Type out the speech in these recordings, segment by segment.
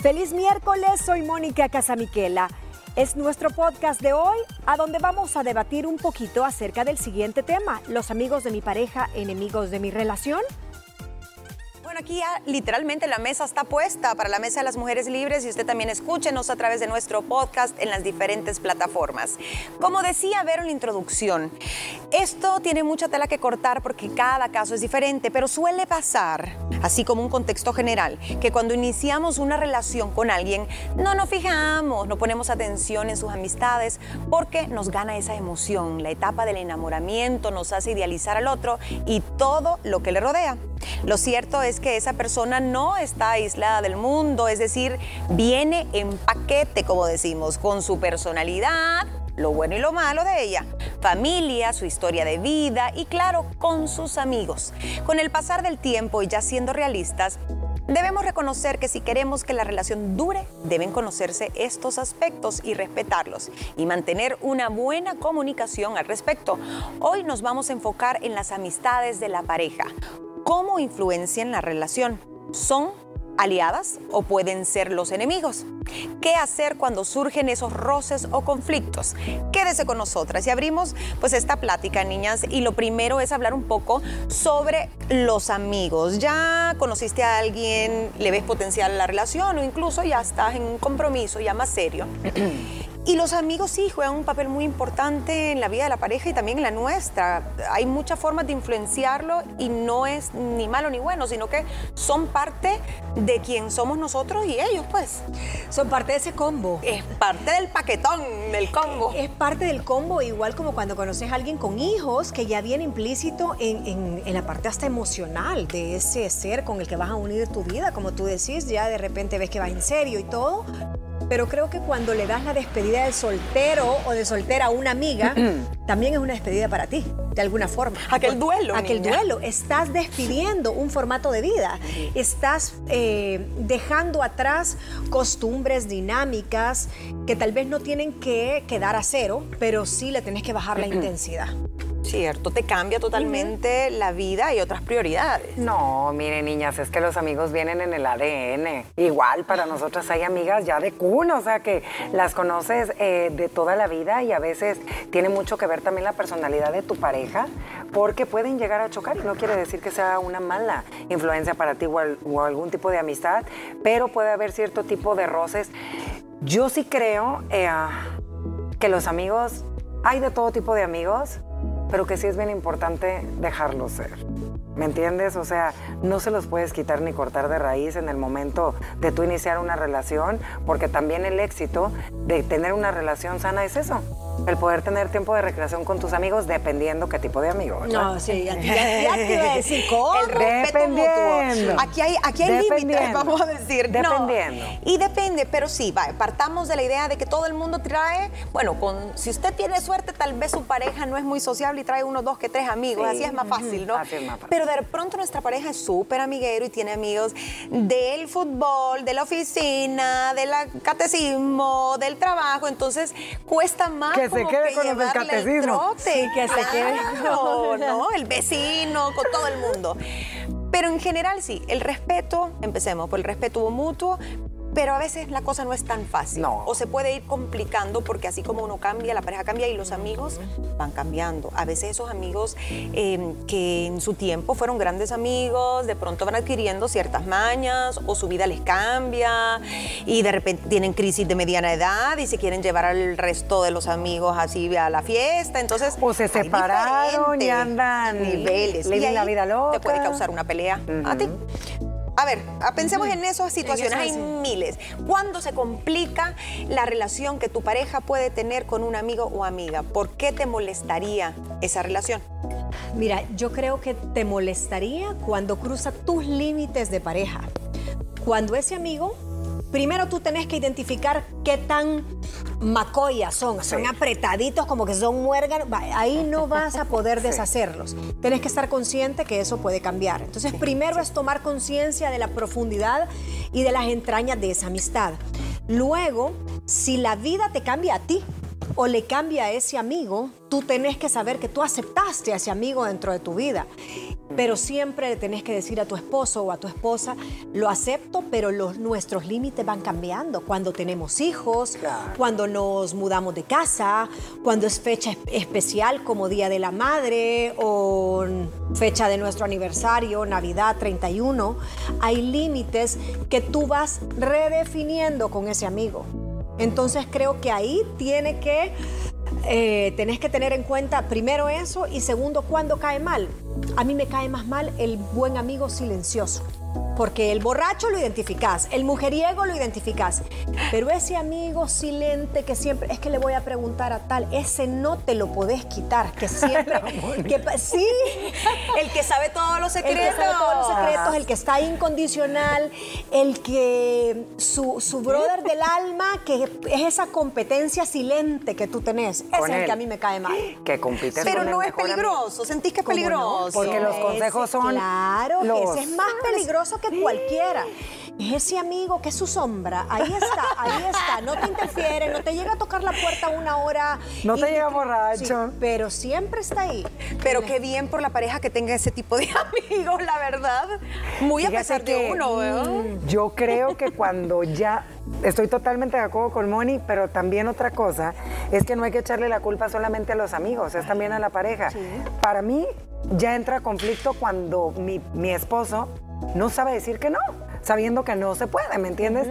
Feliz miércoles, soy Mónica Casamiquela. Es nuestro podcast de hoy a donde vamos a debatir un poquito acerca del siguiente tema, los amigos de mi pareja, enemigos de mi relación. Aquí literalmente la mesa está puesta para la Mesa de las Mujeres Libres y usted también escúchenos a través de nuestro podcast en las diferentes plataformas. Como decía Vero en la introducción, esto tiene mucha tela que cortar porque cada caso es diferente, pero suele pasar, así como un contexto general, que cuando iniciamos una relación con alguien no nos fijamos, no ponemos atención en sus amistades porque nos gana esa emoción, la etapa del enamoramiento nos hace idealizar al otro y todo lo que le rodea. Lo cierto es que esa persona no está aislada del mundo, es decir, viene en paquete, como decimos, con su personalidad, lo bueno y lo malo de ella, familia, su historia de vida y claro, con sus amigos. Con el pasar del tiempo y ya siendo realistas, Debemos reconocer que si queremos que la relación dure, deben conocerse estos aspectos y respetarlos y mantener una buena comunicación al respecto. Hoy nos vamos a enfocar en las amistades de la pareja, cómo influencian la relación. ¿Son aliadas o pueden ser los enemigos? ¿Qué hacer cuando surgen esos roces o conflictos? Quédese con nosotras y abrimos pues esta plática, niñas, y lo primero es hablar un poco sobre los amigos. ¿Ya conociste a alguien, le ves potencial en la relación o incluso ya estás en un compromiso ya más serio? Y los amigos sí juegan un papel muy importante en la vida de la pareja y también en la nuestra. Hay muchas formas de influenciarlo y no es ni malo ni bueno, sino que son parte de quien somos nosotros y ellos, pues. Son parte de ese combo. Es parte del paquetón, del combo. Es parte del combo, igual como cuando conoces a alguien con hijos, que ya viene implícito en, en la parte hasta emocional de ese ser con el que vas a unir tu vida. Como tú decís, ya de repente ves que va en serio y todo, pero creo que cuando le das la despedida de soltero o de soltera a una amiga, también es una despedida para ti, de alguna forma. Aquel duelo. Aquel duelo. Estás despidiendo un formato de vida. Estás eh, dejando atrás costumbres, dinámicas que tal vez no tienen que quedar a cero, pero sí le tenés que bajar la intensidad. Cierto, te cambia totalmente la vida y otras prioridades. No, miren niñas, es que los amigos vienen en el ADN. Igual para nosotras hay amigas ya de cuna, o sea que las conoces eh, de toda la vida y a veces tiene mucho que ver también la personalidad de tu pareja, porque pueden llegar a chocar y no quiere decir que sea una mala influencia para ti o, algún tipo de amistad, pero puede haber cierto tipo de roces. Yo sí creo eh, que los amigos, hay de todo tipo de amigos, pero que sí es bien importante dejarlos ser. ¿Me entiendes? O sea, no se los puedes quitar ni cortar de raíz en el momento de tú iniciar una relación, porque también el éxito de tener una relación sana es eso el poder tener tiempo de recreación con tus amigos dependiendo qué tipo de amigo. No, sí, ya, te iba a decir. El respeto mutuo. Aquí hay, aquí hay límites, vamos a decir. Dependiendo. Y depende, pero sí, va, partamos de la idea de que todo el mundo trae, bueno, con, si usted tiene suerte, tal vez su pareja no es muy sociable y trae uno, dos, que tres amigos, así es más fácil, ¿no? Así es más fácil. Pero pronto nuestra pareja es súper amiguero y tiene amigos del fútbol, de la oficina, del catecismo, del trabajo, entonces cuesta más se quede con los del catecismo. Sí, que se quede con ¿no? el vecino, con todo el mundo. Pero en general sí, el respeto, empecemos por el respeto mutuo, pero a veces la cosa no es tan fácil. No. O se puede ir complicando porque así como uno cambia, la pareja cambia y los amigos van cambiando. A veces esos amigos em, que en su tiempo fueron grandes amigos, de pronto van adquiriendo ciertas mañas o su vida les cambia y de repente tienen crisis de mediana edad y se quieren llevar al resto de los amigos así a la fiesta. Entonces, o se separaron y andan niveles. Le y la vida loca. Te puede causar una pelea a ti. A ver, pensemos en esas situaciones, hay miles. ¿Cuándo se complica la relación que tu pareja puede tener con un amigo o amiga? ¿Por qué te molestaría esa relación? Mira, yo creo que te molestaría cuando cruza tus límites de pareja. Cuando ese amigo primero tú tenés que identificar qué tan macoyas son, son apretaditos como que son muérganos, ahí no vas a poder deshacerlos. Tienes que estar consciente que eso puede cambiar. Entonces, primero es tomar conciencia de la profundidad y de las entrañas de esa amistad. Luego, si la vida te cambia a ti, o le cambia a ese amigo, tú tenés que saber que tú aceptaste a ese amigo dentro de tu vida. Pero siempre le tenés que decir a tu esposo o a tu esposa, lo acepto, pero los, nuestros límites van cambiando. Cuando tenemos hijos, cuando nos mudamos de casa, cuando es fecha especial como Día de la Madre o fecha de nuestro aniversario, Navidad 31, hay límites que tú vas redefiniendo con ese amigo. Entonces creo que ahí tiene que, eh, tenés que tener en cuenta primero eso y segundo, cuando cae mal. A mí me cae más mal el buen amigo silencioso. Porque el borracho lo identificás, el mujeriego lo identificás, pero ese amigo silente que siempre, es que le voy a preguntar a tal, ese no te lo podés quitar, que siempre, que, sí, el que sabe todos los secretos. El que sabe todos los secretos, el que está incondicional, el que su, su brother del alma, que es esa competencia silente que tú tenés, ese es el que a mí me cae mal. Que compites Pero no es peligroso, sentís que es peligroso. Porque los consejos son. Claro, que ese es más peligroso que cualquiera. Es ese amigo que es su sombra. Ahí está, ahí está. No te interfiere, no te llega a tocar la puerta una hora. No te llega borracho. pero siempre está ahí. Pero qué bien por la pareja que tenga ese tipo de amigos, la verdad. Muy a pesar de uno, mm, Yo creo que cuando ya Estoy totalmente de acuerdo con Moni, pero también otra cosa es que no hay que echarle la culpa solamente a los amigos, es también a la pareja. Para mí ya entra conflicto cuando mi, mi esposo no sabe decir que no, sabiendo que no se puede, ¿me entiendes?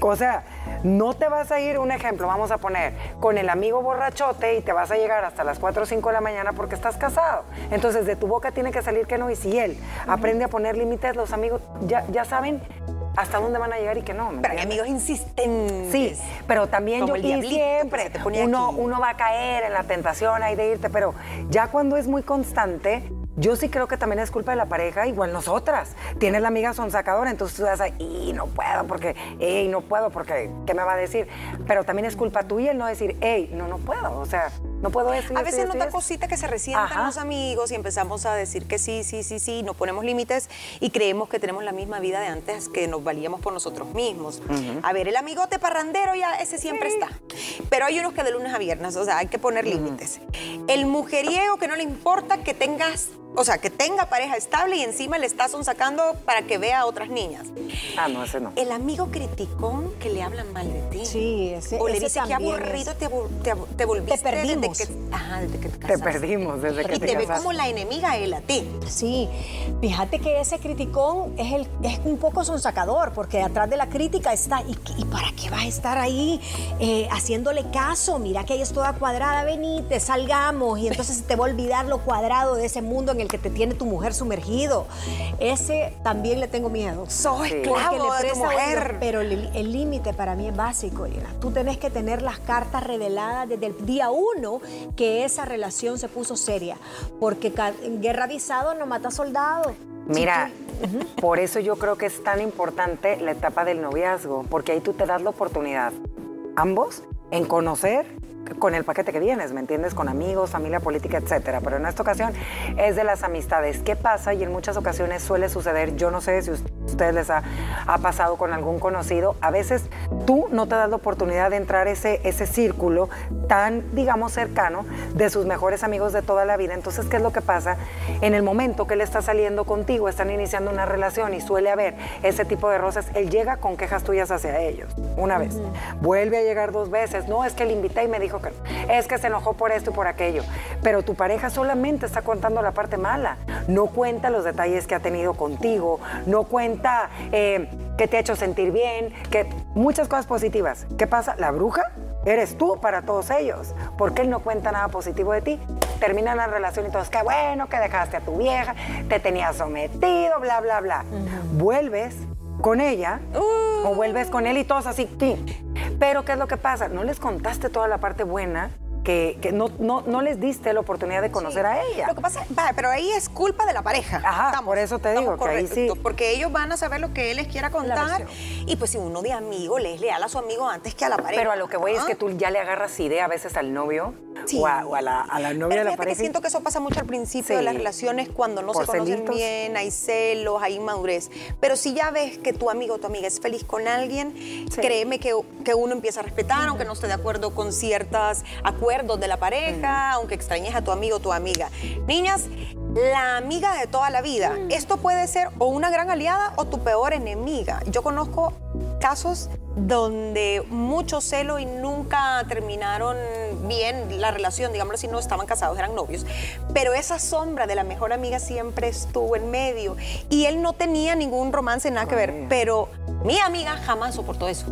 O sea, no te vas a ir, un ejemplo, vamos a poner, con el amigo borrachote y te vas a llegar hasta las 4 o 5 de la mañana porque estás casado. Entonces, de tu boca tiene que salir que no. Y si él aprende a poner límites, los amigos ya, ya saben hasta dónde van a llegar y que no. Pero hay amigos insistentes. Sí, pero también yo siempre uno, uno va a caer en la tentación ahí de irte, pero ya cuando es muy constante, yo sí creo que también es culpa de la pareja, igual nosotras. Tienes la amiga sonsacadora, entonces tú vas ahí, y no puedo porque, ey, no puedo porque, ¿qué me va a decir? Pero también es culpa tuya el no decir, hey, no, no puedo. O sea, no puedo decir. A veces nota cosita que se resientan los amigos y empezamos a decir que sí, sí, sí, sí, no ponemos límites y creemos que tenemos la misma vida de antes que nos valíamos por nosotros mismos. A ver, el amigote parrandero ya ese siempre está. Pero hay unos que de lunes a viernes, o sea, hay que poner límites. El mujeriego que no le importa que tengas o sea, que tenga pareja estable y encima le estás sacando para que vea a otras niñas. Ah, no, ese no. El amigo criticón que le hablan mal de ti. Sí, ese O le dice que aburrido te, te, volviste. Te perdimos. Desde que, ajá, desde que te casaste. Te perdimos desde que y te, ve como la enemiga él a ti. Sí, fíjate que ese criticón es, el, es un poco sonsacador, porque atrás de la crítica está, ¿y, para qué vas a estar ahí eh, haciéndole caso? Mira que ahí es toda cuadrada, venite, salgamos, y entonces te va a olvidar lo cuadrado de ese mundo en el que te tiene tu mujer sumergido. Ese también le tengo miedo. Soy esclavo de tu mujer. Pero el límite para mí es básico, Elena. Tú tenés que tener las cartas reveladas desde el día uno que esa relación se puso seria. Porque en guerra avisado no mata soldado. Mira, por eso yo creo que es tan importante la etapa del noviazgo, porque ahí tú te das la oportunidad, ambos, en conocer con el paquete que vienes, ¿me entiendes? Con amigos, familia política, etcétera. Pero en esta ocasión es de las amistades. ¿Qué pasa? Y en muchas ocasiones suele suceder, yo no sé si a ustedes les ha, pasado con algún conocido, a veces tú no te das la oportunidad de entrar ese, ese círculo tan, digamos, cercano de sus mejores amigos de toda la vida. Entonces, ¿qué es lo que pasa? En el momento que él está saliendo contigo, están iniciando una relación y suele haber ese tipo de roces, él llega con quejas tuyas hacia ellos, una vez. Vuelve a llegar dos veces. No, es que le invité y me dijo que es que se enojó por esto y por aquello. Pero tu pareja solamente está contando la parte mala. No cuenta los detalles que ha tenido contigo, no cuenta eh, que te ha hecho sentir bien, que muchas cosas positivas. ¿Qué pasa? La bruja eres tú para todos ellos. Porque él no cuenta nada positivo de ti. Termina la relación y todos, qué bueno que dejaste a tu vieja, te tenía sometido, bla, bla, bla. Vuelves con ella o vuelves con él y todos así. Pero ¿qué es lo que pasa? No les contaste toda la parte buena que, no, no, les diste la oportunidad de conocer a ella. Lo que pasa, va, pero ahí es culpa de la pareja. Ajá, por eso te digo que ahí sí. Porque ellos van a saber lo que él les quiera contar. Y pues si uno de amigo le es leal a su amigo antes que a la pareja. Pero a lo que voy es que tú ya le agarras idea a veces al novio o, a, la, novia de la pareja. Que siento que eso pasa mucho al principio de las relaciones cuando no se conocen bien, hay celos, hay inmadurez. Pero si ya ves que tu amigo o tu amiga es feliz con alguien, créeme que, que uno empieza a respetar, aunque no esté de acuerdo con ciertos acuerdos de la pareja, aunque extrañes a tu amigo o tu amiga. Niñas, la amiga de toda la vida. Mm. Esto puede ser o una gran aliada o tu peor enemiga. Yo conozco casos donde mucho celo y nunca terminaron bien la relación, digámoslo si no estaban casados, eran novios. Pero esa sombra de la mejor amiga siempre estuvo en medio y él no tenía ningún romance, nada que ver, pero mi amiga jamás soportó eso.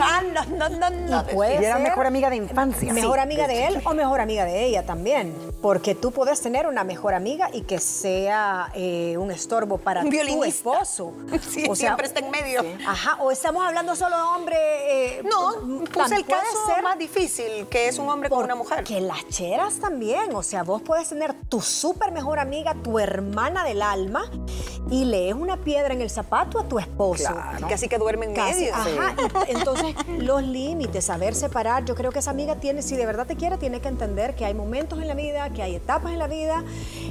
Ah, no, no, no, no. Y puede Y era ser mejor amiga de infancia. Mejor Sí. amiga de él o mejor amiga de ella también. Porque tú puedes tener una mejor amiga y que sea eh, un estorbo para Un tu esposo. Sí, siempre está en medio. Ajá, o estamos hablando solo de hombre. eh, No, puse el puede caso ser más difícil, que es un hombre con una mujer. Que las cheras también. O sea, vos puedes tener tu súper mejor amiga, tu hermana del alma, y lees una piedra en el zapato a tu esposo. Claro. Casi que duerme en Casi, medio. ajá. Y Entonces, los límites, saber separar. Yo creo que esa amiga tiene, si de verdad te quiere, tiene que entender que hay momentos en la vida, que hay etapas en la vida,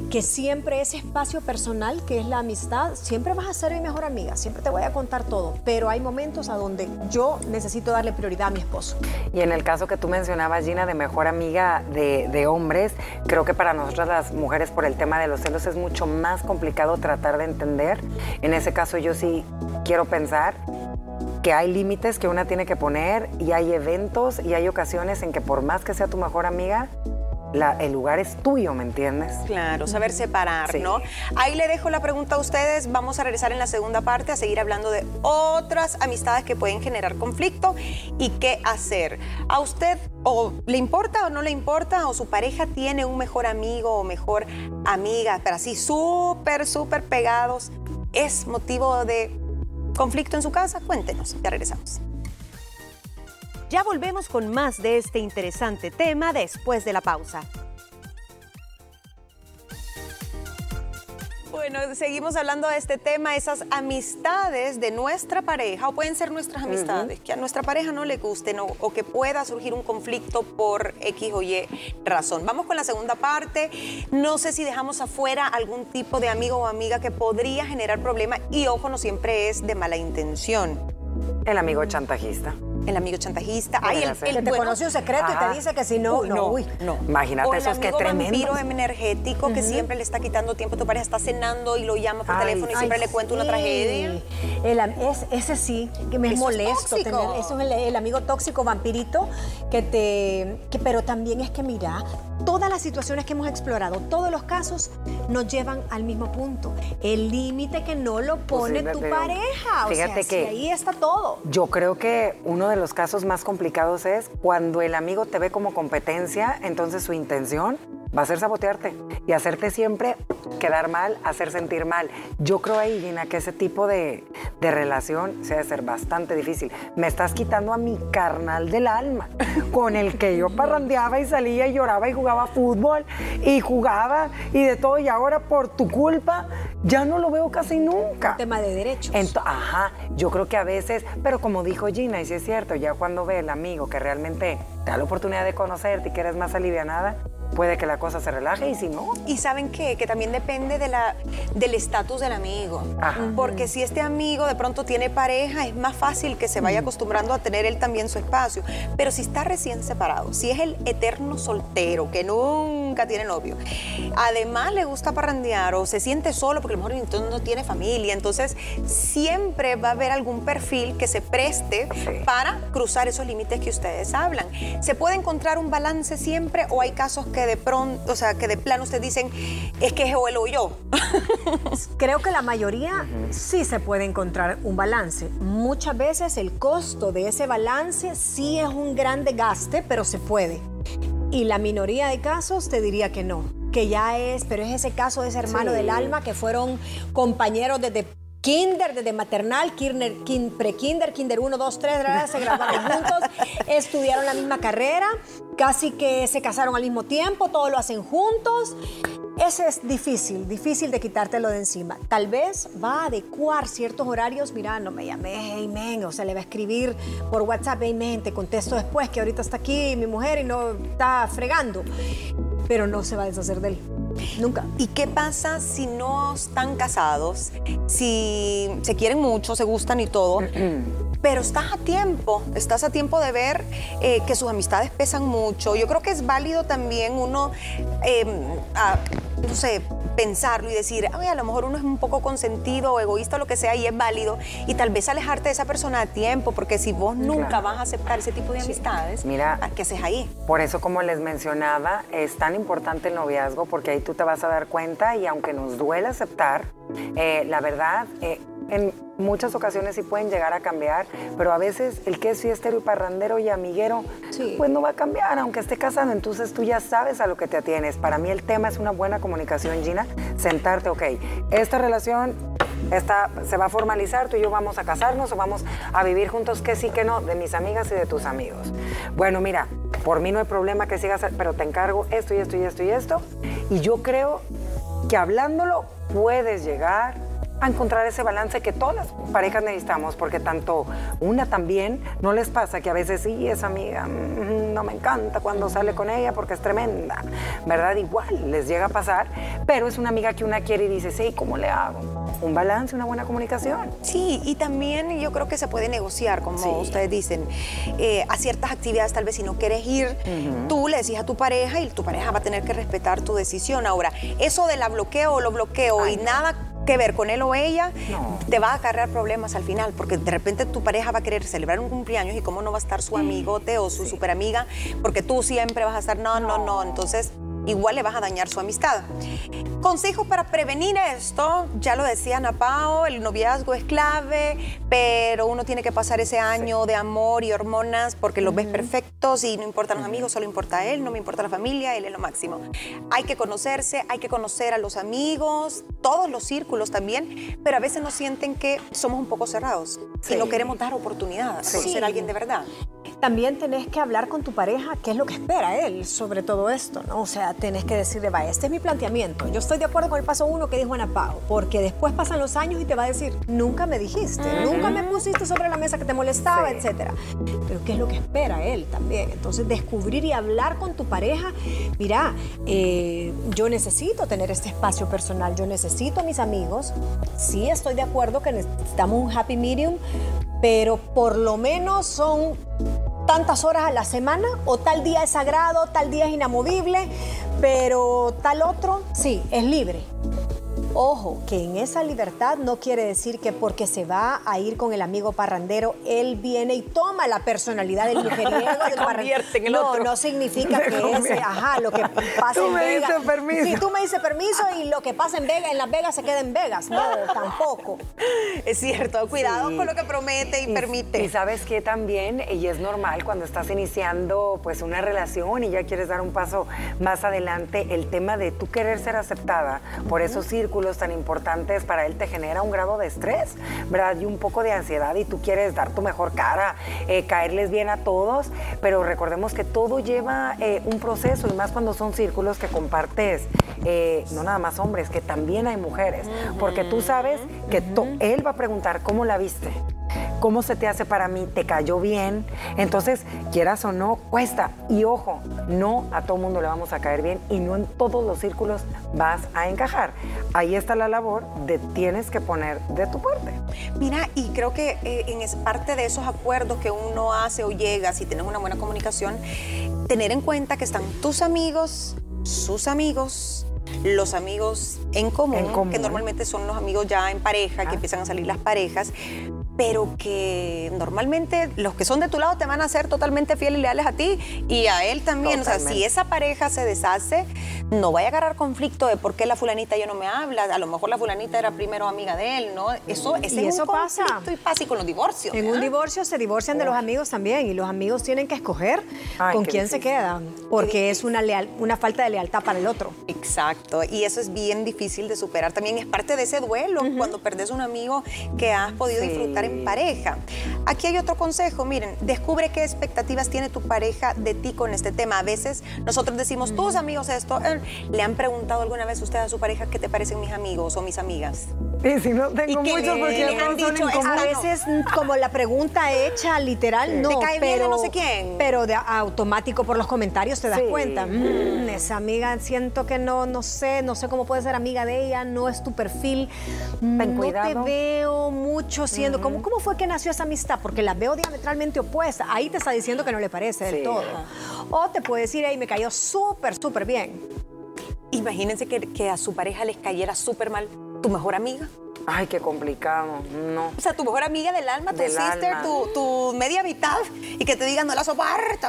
que siempre ese espacio personal, que es la amistad, siempre vas a ser mi mejor amiga, siempre te voy a contar todo. Pero hay momentos a donde yo necesito darle prioridad a mi esposo. Y en el caso que tú mencionabas, Gina, de mejor amiga de, hombres, creo que para nosotras las mujeres por el tema de los celos es mucho más complicado tratar de entender. En ese caso yo sí quiero pensar que hay límites que una tiene que poner y hay eventos y hay ocasiones en que por más que sea tu mejor amiga, la- el lugar es tuyo, ¿me entiendes? Claro, saber separar, Sí. ¿no? Ahí le dejo la pregunta a ustedes. Vamos a regresar en la segunda parte a seguir hablando de otras amistades que pueden generar conflicto y qué hacer. ¿A usted o le importa o no le importa o su pareja tiene un mejor amigo o mejor amiga, pero así súper, súper pegados? ¿Es motivo de conflicto en su casa? Cuéntenos, ya regresamos. Ya volvemos con más de este interesante tema después de la pausa. Bueno, seguimos hablando de este tema, esas amistades de nuestra pareja, o pueden ser nuestras amistades, que a nuestra pareja no le gusten o, o que pueda surgir un conflicto por X o Y razón. Vamos con la segunda parte. No sé si dejamos afuera algún tipo de amigo o amiga que podría generar problemas y ojo, no siempre es de mala intención. El amigo chantajista. El amigo chantajista. Ay, el, el Que te bueno, conoce un secreto y te dice que si no, Uy, no, uy. no. Imagínate o el esos que amigo tremendos. vampiro energético que siempre le está quitando tiempo a tu pareja, está cenando y lo llama por Ay, teléfono y ay, siempre le cuenta una tragedia. El es- ese sí, que me es Eso es molesto tener. Eso es el, amigo tóxico vampirito que te. Que, pero también es que, mira, todas las situaciones que hemos explorado, todos los casos nos llevan al mismo punto. El límite que no lo pone Pues sí, tu pareja. O sea, si ahí está todo. Yo creo que uno de los casos más complicados es cuando el amigo te ve como competencia, entonces su intención va a ser sabotearte y hacerte siempre quedar mal, hacer sentir mal. Yo creo ahí, Gina, que ese tipo de, de relación se debe ser bastante difícil. Me estás quitando a mi carnal del alma, con el que yo parrandeaba y salía y lloraba y jugaba fútbol y jugaba y de todo, y ahora por tu culpa ya no lo veo casi nunca. Tema de derechos. Ento- ajá, yo creo que a veces, pero como dijo Gina, y sí es cierto, ya cuando ve el amigo que realmente te da la oportunidad de conocerte y que eres más alivianada, puede que la cosa se relaje y si no, Y saben qué? que también depende de la, del estatus del amigo. Ajá. Porque si este amigo de pronto tiene pareja, es más fácil que se vaya acostumbrando a tener él también su espacio. Pero si está recién separado, si es el eterno soltero que nunca tiene novio, además le gusta parrandear o se siente solo porque a lo mejor entonces no tiene familia, entonces siempre va a haber algún perfil que se preste Sí. para cruzar esos límites que ustedes hablan. ¿Se puede encontrar un balance siempre o hay casos que de pronto, o sea, que de plano ustedes dicen, es que es o él o yo? Creo que la mayoría sí se puede encontrar un balance. Muchas veces el costo de ese balance sí es un gran desgaste, pero se puede. Y la minoría de casos te diría que no, que ya es, pero es ese caso de ese hermano Sí. del alma que fueron compañeros desde kinder, desde maternal, kinder, kin- pre-kinder, kinder 1, 2, 3, se graduaron juntos, estudiaron la misma carrera, casi que se casaron al mismo tiempo, todo lo hacen juntos. Ese es difícil, difícil de quitártelo de encima. Tal vez va a adecuar ciertos horarios. Mira, no me llames, hey, men. O sea, le va a escribir por WhatsApp, hey, men, te contesto después que ahorita está aquí mi mujer y no está fregando. Pero no se va a deshacer de él. Nunca. ¿Y qué pasa si no están casados? Si se quieren mucho, se gustan y todo, pero estás a tiempo, estás a tiempo de ver eh, que sus amistades pesan mucho. Yo creo que es válido también uno eh, a- no sé, pensarlo y decir, Ay, a lo mejor uno es un poco consentido o egoísta o lo que sea y es válido y tal vez alejarte de esa persona a tiempo, porque si vos nunca vas a aceptar ese tipo de amistades, Mira, ¿qué haces ahí? Por eso, como les mencionaba, es tan importante el noviazgo porque ahí tú te vas a dar cuenta y aunque nos duele aceptar, eh, la verdad, eh, en muchas ocasiones sí pueden llegar a cambiar, pero a veces el que es fiestero y parrandero y amiguero, pues no va a cambiar, aunque esté casado. Entonces tú ya sabes a lo que te atienes. Para mí el tema es una buena comunicación, Gina. Sentarte, ok, esta relación esta, se va a formalizar, tú y yo vamos a casarnos o vamos a vivir juntos, que sí, que no, de mis amigas y de tus amigos. Bueno, mira, por mí no hay problema que sigas, pero te encargo esto y esto y esto y esto. Y yo creo que hablándolo puedes llegar a encontrar ese balance que todas las parejas necesitamos, porque tanto una también no les pasa que a veces sí, esa amiga mm, no me encanta cuando sale con ella porque es tremenda, ¿verdad? Igual les llega a pasar, pero es una amiga que una quiere y dice, sí, ¿cómo le hago? Un balance, una buena comunicación. Sí, y también yo creo que se puede negociar, como ustedes dicen, eh, a ciertas actividades, tal vez si no quieres ir, tú le decís a tu pareja y tu pareja va a tener que respetar tu decisión. Ahora, eso de la bloqueo o lo bloqueo y nada que ver con él o ella, te va a acarrear problemas al final, porque de repente tu pareja va a querer celebrar un cumpleaños y cómo no va a estar su amigote o su super amiga, porque tú siempre vas a estar, no, no, no, entonces igual le vas a dañar su amistad. Consejo para prevenir esto, ya lo decía Ana Pao, el noviazgo es clave, pero uno tiene que pasar ese año de amor y hormonas porque los ves perfectos y no importan los amigos, solo importa él, no me importa la familia, él es lo máximo. Hay que conocerse, hay que conocer a los amigos, todos los círculos también, pero a veces nos sienten que somos un poco cerrados y no queremos dar oportunidad a conocer a alguien de verdad. También tenés que hablar con tu pareja qué es lo que espera él sobre todo esto, ¿no? O sea, tenés que decirle, va, este es mi planteamiento. Yo estoy de acuerdo con el paso uno que dijo Ana Pau, porque después pasan los años y te va a decir, nunca me dijiste, nunca me pusiste sobre la mesa que te molestaba, etcétera. Pero qué es lo que espera él también. Entonces, descubrir y hablar con tu pareja, mira, eh, yo necesito tener este espacio personal, yo necesito mis amigos. Sí, estoy de acuerdo que necesitamos un happy medium, pero por lo menos son tantas horas a la semana o tal día es sagrado, tal día es inamovible, pero tal otro, sí, es libre. Ojo, que en esa libertad no quiere decir que porque se va a ir con el amigo parrandero, él viene y toma la personalidad del mujeriego del parrandero. no, no significa que ese, ajá, lo que pasa en Vegas. Tú me permiso. Sí, tú me dices permiso y lo que pasa en Vegas, en Las Vegas se queda en Vegas. No, tampoco. Es cierto, cuidado con lo que promete y, permite. Y sabes que también, y es normal cuando estás iniciando pues una relación y ya quieres dar un paso más adelante, el tema de tú querer ser aceptada por esos círculos tan importantes para él te genera un grado de estrés, ¿verdad? Y un poco de ansiedad y tú quieres dar tu mejor cara, eh, caerles bien a todos, pero recordemos que todo lleva eh, un proceso y más cuando son círculos que compartes, eh, no nada más hombres, que también hay mujeres, porque tú sabes que él va a preguntar cómo la viste. ¿Cómo se te hace para mí? ¿Te cayó bien? Entonces, quieras o no, cuesta. Y ojo, no a todo mundo le vamos a caer bien y no en todos los círculos vas a encajar. Ahí está la labor de tienes que poner de tu parte. Mira, y creo que eh, en es parte de esos acuerdos que uno hace o llega, si tienes una buena comunicación, tener en cuenta que están tus amigos, sus amigos, los amigos en común, que normalmente son los amigos ya en pareja, que empiezan a salir las parejas, pero que normalmente los que son de tu lado te van a ser totalmente fieles y leales a ti y a él también. O sea, si esa pareja se deshace, no vaya a agarrar conflicto de por qué la fulanita ya no me habla. A lo mejor la fulanita era primero amiga de él, ¿no? Eso, es eso un pasa. y pasa con los divorcios. En un divorcio se divorcian de los amigos también y los amigos tienen que escoger con quién se quedan, porque es una, leal, una falta de lealtad para el otro. Exacto, y eso es bien difícil de superar. También es parte de ese duelo cuando perdés un amigo que has podido disfrutar pareja. Aquí hay otro consejo, miren, descubre qué expectativas tiene tu pareja de ti con este tema. A veces nosotros decimos, tus amigos esto, eh, ¿le han preguntado alguna vez usted a su pareja qué te parecen mis amigos o mis amigas? Y si no tengo muchos porque han dicho, A veces como la pregunta hecha literal, no, pero, no sé quién. Pero de automático por los comentarios te das cuenta. Mm, esa amiga siento que no, no sé, no sé cómo puede ser amiga de ella, no es tu perfil. Ten no te veo mucho siendo, ¿cómo, ¿cómo fue que nació esa amistad? Porque la veo diametralmente opuesta. Ahí te está diciendo que no le parece del todo. O te puede decir, hey, me cayó súper, súper bien Imagínense que, que a su pareja les cayera súper mal tu mejor amiga. Ay, qué complicado, no. O sea, tu mejor amiga del alma, tu Del sister, alma. tu, tu media mitad, y que te digan no la soporto.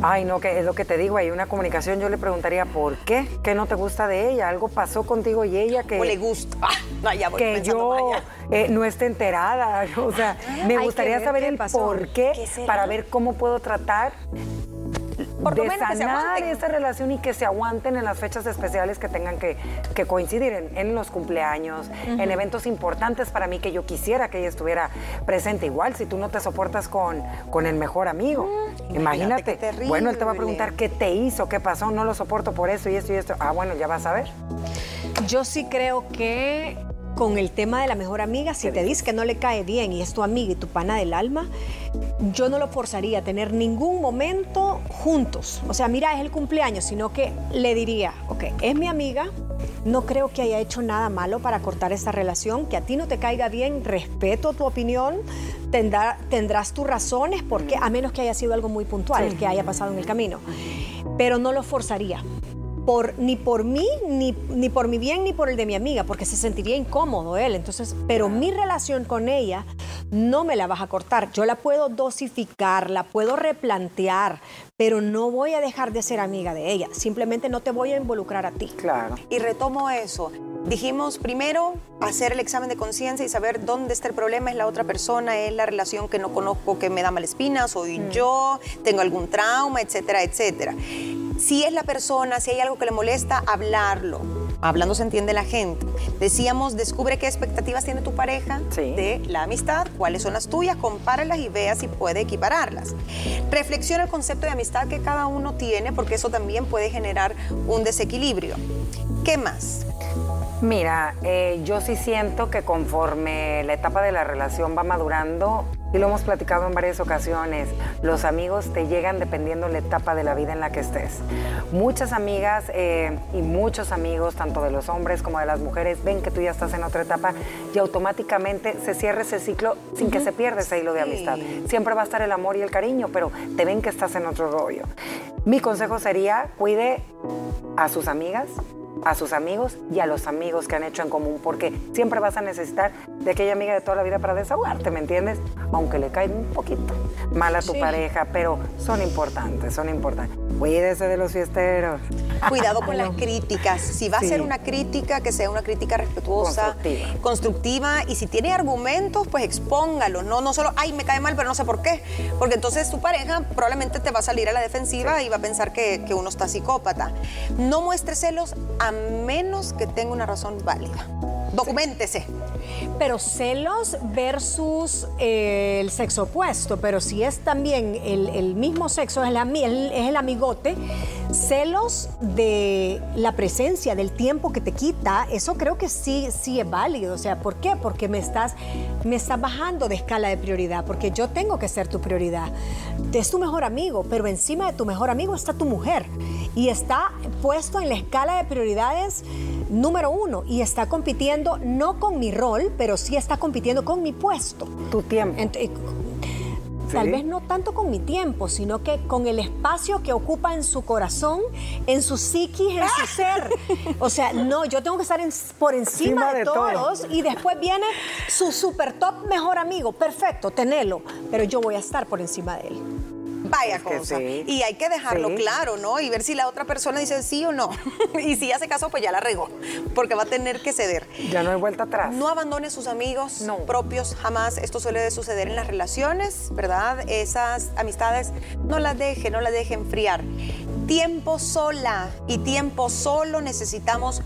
Ay, no, que es lo que te digo, hay una comunicación, yo le preguntaría, ¿por qué? ¿Qué no te gusta de ella? ¿Algo pasó contigo y ella que, O le gusta. Ah, no, ya voy que yo eh, no esté enterada? O sea, me gustaría saber el por qué, para ver cómo puedo tratar Por lo de menos que se sanar esa relación y que se aguanten en las fechas especiales que tengan que, que coincidir en, en los cumpleaños, en eventos importantes para mí que yo quisiera que ella estuviera presente. Igual, si tú no te soportas con, con el mejor amigo, imagínate imagínate. Bueno, él te va a preguntar qué te hizo, qué pasó, no lo soporto por eso y esto y esto. Ah, bueno, ya vas a ver. Yo sí creo que con el tema de la mejor amiga, si te dices que no le cae bien y es tu amiga y tu pana del alma, yo no lo forzaría a tener ningún momento juntos. O sea, mira, es el cumpleaños, sino que le diría, ok, es mi amiga, no creo que haya hecho nada malo para cortar esta relación, que a ti no te caiga bien, respeto tu opinión, tendrá- tendrás tus razones, porque a menos que haya sido algo muy puntual, que haya pasado en el camino, pero no lo forzaría por, ni por mí, ni, ni por mi bien, ni por el de mi amiga, porque se sentiría incómodo él. Entonces, pero mi relación con ella no me la vas a cortar. Yo la puedo dosificar, la puedo replantear, pero no voy a dejar de ser amiga de ella. Simplemente no te voy a involucrar a ti. Claro. Y retomo eso. Dijimos primero hacer el examen de conciencia y saber dónde está el problema, es la otra persona, es la relación que no conozco que me da malespina, soy yo, tengo algún trauma, etcétera, etcétera. Si es la persona, si hay algo que le molesta, hablarlo. Hablando se entiende la gente. Decíamos, descubre qué expectativas tiene tu pareja Sí. de la amistad, cuáles son las tuyas, compáralas y vea si puede equipararlas. Reflexiona el concepto de amistad que cada uno tiene, porque eso también puede generar un desequilibrio. ¿Qué más? Mira, eh, yo sí siento que conforme la etapa de la relación va madurando, y lo hemos platicado en varias ocasiones, los amigos te llegan dependiendo la etapa de la vida en la que estés. Muchas amigas eh, y muchos amigos, tanto de los hombres como de las mujeres, ven que tú ya estás en otra etapa y automáticamente se cierra ese ciclo sin que se pierda ese hilo de amistad. Siempre va a estar el amor y el cariño, pero te ven que estás en otro rollo. Mi consejo sería, cuide a sus amigas, a sus amigos y a los amigos que han hecho en común, porque siempre vas a necesitar de aquella amiga de toda la vida para desahogarte, ¿me entiendes? Aunque le cae un poquito mal a tu Sí. pareja, pero son importantes, son importantes. Cuídese de los fiesteros. Cuidado con las críticas. Si va a ser una crítica, que sea una crítica respetuosa, Constructiva. constructiva, y si tiene argumentos, pues expóngalo. No, no solo, ay, me cae mal, pero no sé por qué. Porque entonces tu pareja probablemente te va a salir a la defensiva y va a pensar que, que uno está psicópata. No muestre celos a menos que tenga una razón válida. Documentese. Pero celos versus eh, el sexo opuesto, pero si es también el, el mismo sexo, es el, ami- el- es el amigote, celos de la presencia, del tiempo que te quita, eso creo que sí, sí es válido. O sea, ¿por qué? Porque me estás, me estás bajando de escala de prioridad, porque yo tengo que ser tu prioridad. Es tu mejor amigo, pero encima de tu mejor amigo está tu mujer y está puesto en la escala de prioridades número uno y está compitiendo no con mi rol, pero sí está compitiendo con mi puesto. Tu tiempo. Ent- eh, Tal vez no tanto con mi tiempo, sino que con el espacio que ocupa en su corazón, en su psiquis, en su ser. O sea, no, yo tengo que estar en- por encima Encima de, de todo. todos y después viene su super top mejor amigo. Perfecto, tenelo, pero yo voy a estar por encima de él. Vaya Es cosa. sí. Y hay que dejarlo Sí. claro, ¿no? Y ver si la otra persona dice sí o no. y si hace caso, pues ya la regó, porque va a tener que ceder. Ya no hay vuelta atrás. No abandone sus amigos No. propios, jamás. Esto suele suceder en las relaciones, ¿verdad? Esas amistades, no las deje, no las deje enfriar. Tiempo sola y tiempo solo necesitamos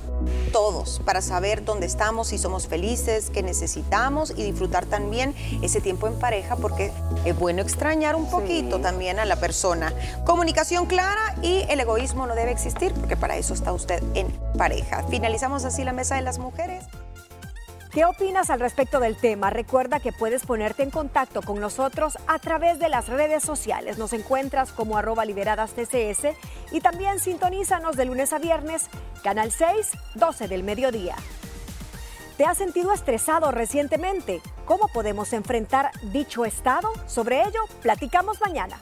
todos para saber dónde estamos, si somos felices, qué necesitamos y disfrutar también ese tiempo en pareja porque es bueno extrañar un poquito también a la persona. Comunicación clara y el egoísmo no debe existir porque para eso está usted en pareja. Finalizamos así la mesa de las mujeres. ¿Qué opinas al respecto del tema? Recuerda que puedes ponerte en contacto con nosotros a través de las redes sociales. Nos encuentras como arroba liberadas TCS y también sintonízanos de lunes a viernes, Canal 6, 12 del mediodía. ¿Te has sentido estresado recientemente? ¿Cómo podemos enfrentar dicho estado? Sobre ello, platicamos mañana.